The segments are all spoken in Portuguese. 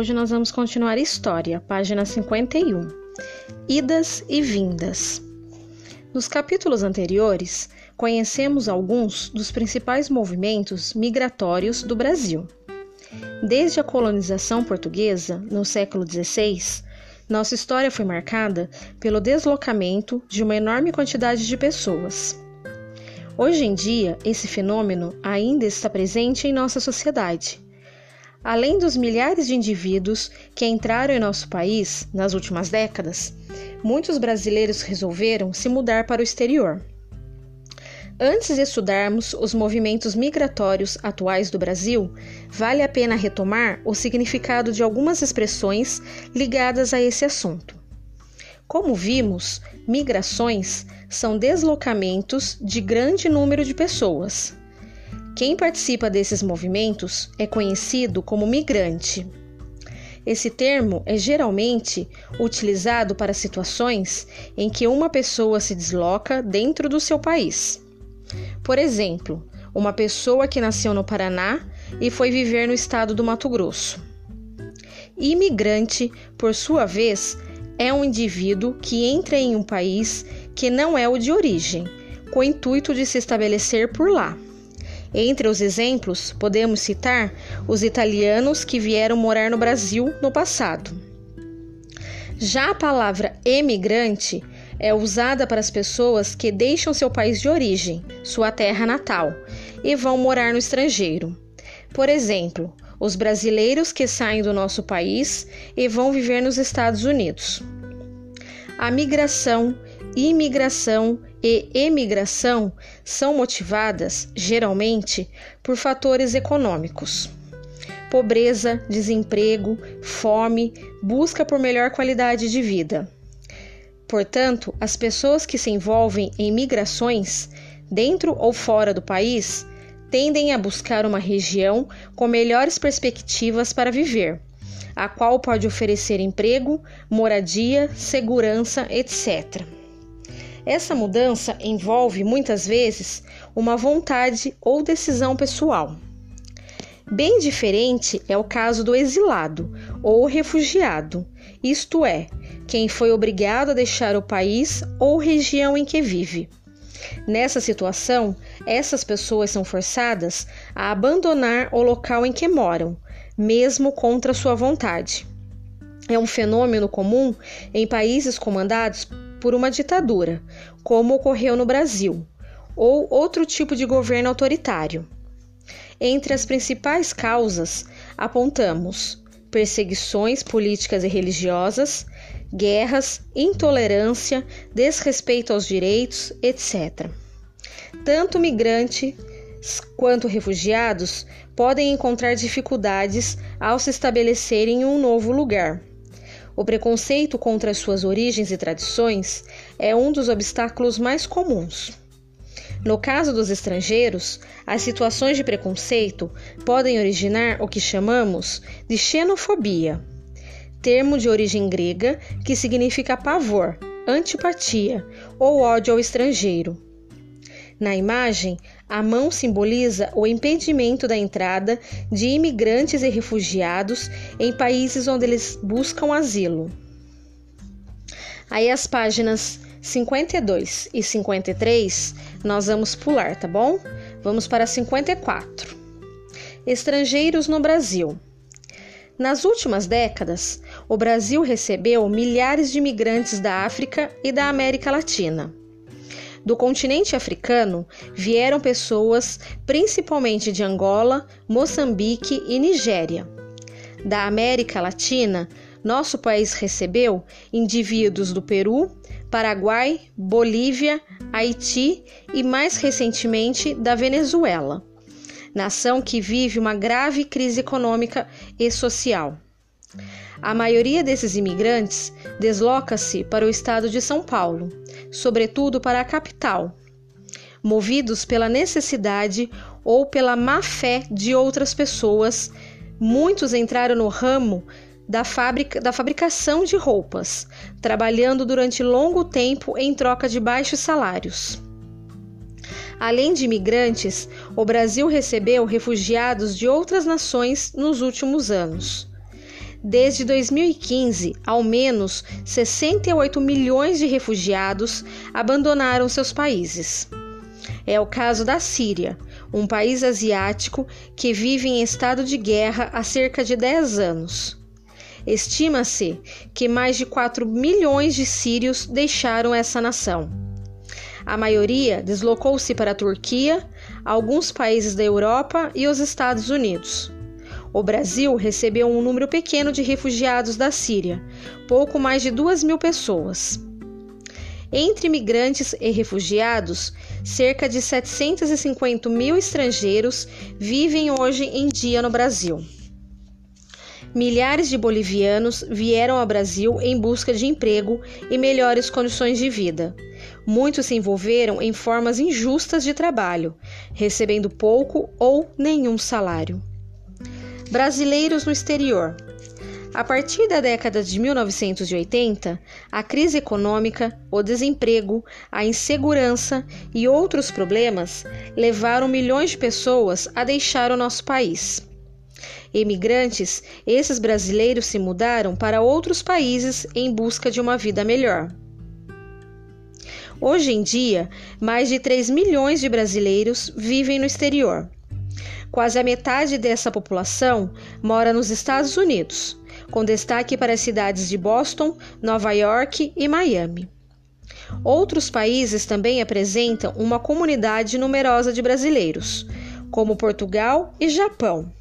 Hoje nós vamos continuar história, página 51. Idas e vindas. Nos capítulos anteriores, conhecemos alguns dos principais movimentos migratórios do Brasil. Desde a colonização portuguesa, no século XVI, nossa história foi marcada pelo deslocamento de uma enorme quantidade de pessoas. Hoje em dia, esse fenômeno ainda está presente em nossa sociedade. Além dos milhares de indivíduos que entraram em nosso país nas últimas décadas, muitos brasileiros resolveram se mudar para o exterior. Antes de estudarmos os movimentos migratórios atuais do Brasil, vale a pena retomar o significado de algumas expressões ligadas a esse assunto. Como vimos, migrações são deslocamentos de grande número de pessoas. Quem participa desses movimentos é conhecido como migrante. Esse termo é geralmente utilizado para situações em que uma pessoa se desloca dentro do seu país. Por exemplo, uma pessoa que nasceu no Paraná e foi viver no estado do Mato Grosso. Imigrante, por sua vez, é um indivíduo que entra em um país que não é o de origem, com o intuito de se estabelecer por lá. Entre os exemplos, podemos citar os italianos que vieram morar no Brasil no passado. Já a palavra emigrante é usada para as pessoas que deixam seu país de origem, sua terra natal, e vão morar no estrangeiro. Por exemplo, os brasileiros que saem do nosso país e vão viver nos Estados Unidos. A migração, imigração e emigração são motivadas, geralmente, por fatores econômicos. Pobreza, desemprego, fome, busca por melhor qualidade de vida. Portanto, as pessoas que se envolvem em migrações, dentro ou fora do país, tendem a buscar uma região com melhores perspectivas para viver, a qual pode oferecer emprego, moradia, segurança, etc. Essa mudança envolve muitas vezes uma vontade ou decisão pessoal. Bem diferente é o caso do exilado ou refugiado, isto é, quem foi obrigado a deixar o país ou região em que vive. Nessa situação, essas pessoas são forçadas a abandonar o local em que moram, mesmo contra sua vontade. É um fenômeno comum em países comandados por uma ditadura, como ocorreu no Brasil, ou outro tipo de governo autoritário. Entre as principais causas, apontamos perseguições políticas e religiosas, guerras, intolerância, desrespeito aos direitos, etc. Tanto migrantes quanto refugiados podem encontrar dificuldades ao se estabelecerem em um novo lugar. O preconceito contra suas origens e tradições é um dos obstáculos mais comuns. No caso dos estrangeiros, as situações de preconceito podem originar o que chamamos de xenofobia, termo de origem grega que significa pavor, antipatia ou ódio ao estrangeiro. Na imagem, a mão simboliza o impedimento da entrada de imigrantes e refugiados em países onde eles buscam asilo. Aí as páginas 52 e 53 nós vamos pular, tá bom? Vamos para 54. Estrangeiros no Brasil. Nas últimas décadas, o Brasil recebeu milhares de imigrantes da África e da América Latina. Do continente africano vieram pessoas principalmente de Angola, Moçambique e Nigéria. Da América Latina, nosso país recebeu indivíduos do Peru, Paraguai, Bolívia, Haiti e mais recentemente da Venezuela nação que vive uma grave crise econômica e social. A maioria desses imigrantes desloca-se para o estado de São Paulo, sobretudo para a capital, movidos pela necessidade ou pela má fé de outras pessoas. Muitos entraram no ramo da, fábrica, da fabricação de roupas, trabalhando durante longo tempo em troca de baixos salários. Além de imigrantes, o Brasil recebeu refugiados de outras nações nos últimos anos. Desde 2015, ao menos 68 milhões de refugiados abandonaram seus países. É o caso da Síria, um país asiático que vive em estado de guerra há cerca de 10 anos. Estima-se que mais de 4 milhões de sírios deixaram essa nação. A maioria deslocou-se para a Turquia, alguns países da Europa e os Estados Unidos. O Brasil recebeu um número pequeno de refugiados da Síria, pouco mais de 2 mil pessoas. Entre imigrantes e refugiados, cerca de 750 mil estrangeiros vivem hoje em dia no Brasil. Milhares de bolivianos vieram ao Brasil em busca de emprego e melhores condições de vida. Muitos se envolveram em formas injustas de trabalho, recebendo pouco ou nenhum salário. Brasileiros no exterior. A partir da década de 1980, a crise econômica, o desemprego, a insegurança e outros problemas levaram milhões de pessoas a deixar o nosso país. Emigrantes, esses brasileiros se mudaram para outros países em busca de uma vida melhor. Hoje em dia, mais de 3 milhões de brasileiros vivem no exterior. Quase a metade dessa população mora nos Estados Unidos, com destaque para as cidades de Boston, Nova York e Miami. Outros países também apresentam uma comunidade numerosa de brasileiros, como Portugal e Japão.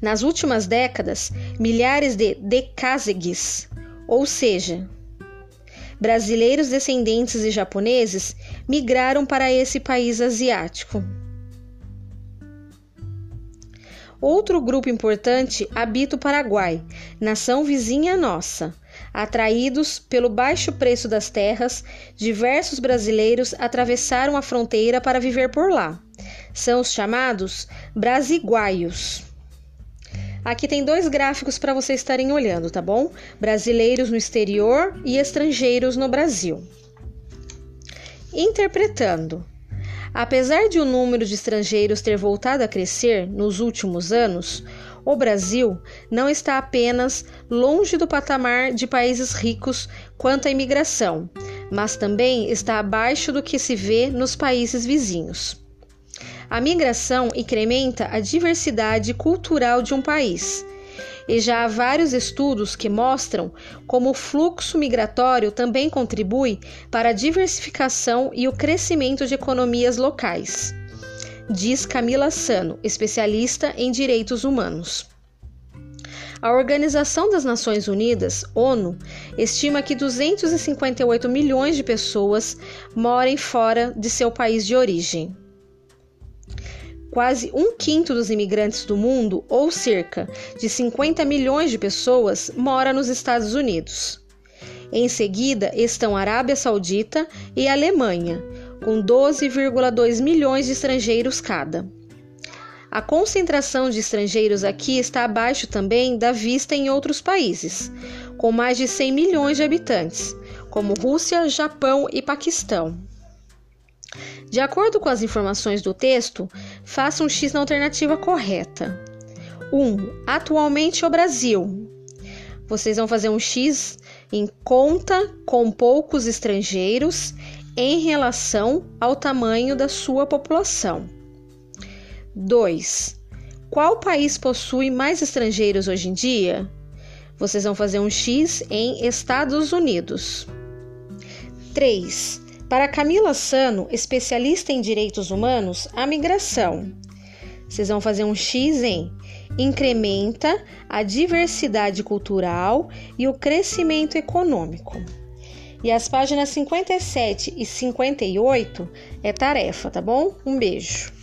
Nas últimas décadas, milhares de decasegues, ou seja, brasileiros descendentes de japoneses, migraram para esse país asiático. Outro grupo importante habita o Paraguai, nação vizinha nossa. Atraídos pelo baixo preço das terras, diversos brasileiros atravessaram a fronteira para viver por lá. São os chamados brasiguaios. Aqui tem dois gráficos para vocês estarem olhando, tá bom? Brasileiros no exterior e estrangeiros no Brasil. Interpretando. Apesar de o número de estrangeiros ter voltado a crescer nos últimos anos, o Brasil não está apenas longe do patamar de países ricos quanto à imigração, mas também está abaixo do que se vê nos países vizinhos. A migração incrementa a diversidade cultural de um país e já há vários estudos que mostram como o fluxo migratório também contribui para a diversificação e o crescimento de economias locais, diz Camila Sano, especialista em direitos humanos. A Organização das Nações Unidas, ONU, estima que 258 milhões de pessoas morem fora de seu país de origem. Quase um quinto dos imigrantes do mundo, ou cerca de 50 milhões de pessoas, mora nos Estados Unidos. Em seguida estão Arábia Saudita e Alemanha, com 12,2 milhões de estrangeiros cada. A concentração de estrangeiros aqui está abaixo também da vista em outros países, com mais de 100 milhões de habitantes, como Rússia, Japão e Paquistão. De acordo com as informações do texto, faça um X na alternativa correta. 1. Um, atualmente o Brasil. Vocês vão fazer um X em conta com poucos estrangeiros em relação ao tamanho da sua população. 2. Qual país possui mais estrangeiros hoje em dia? Vocês vão fazer um X em Estados Unidos. 3. Para Camila Sano, especialista em direitos humanos, a migração. Vocês vão fazer um X em incrementa a diversidade cultural e o crescimento econômico. E as páginas 57 e 58 é tarefa, tá bom? Um beijo.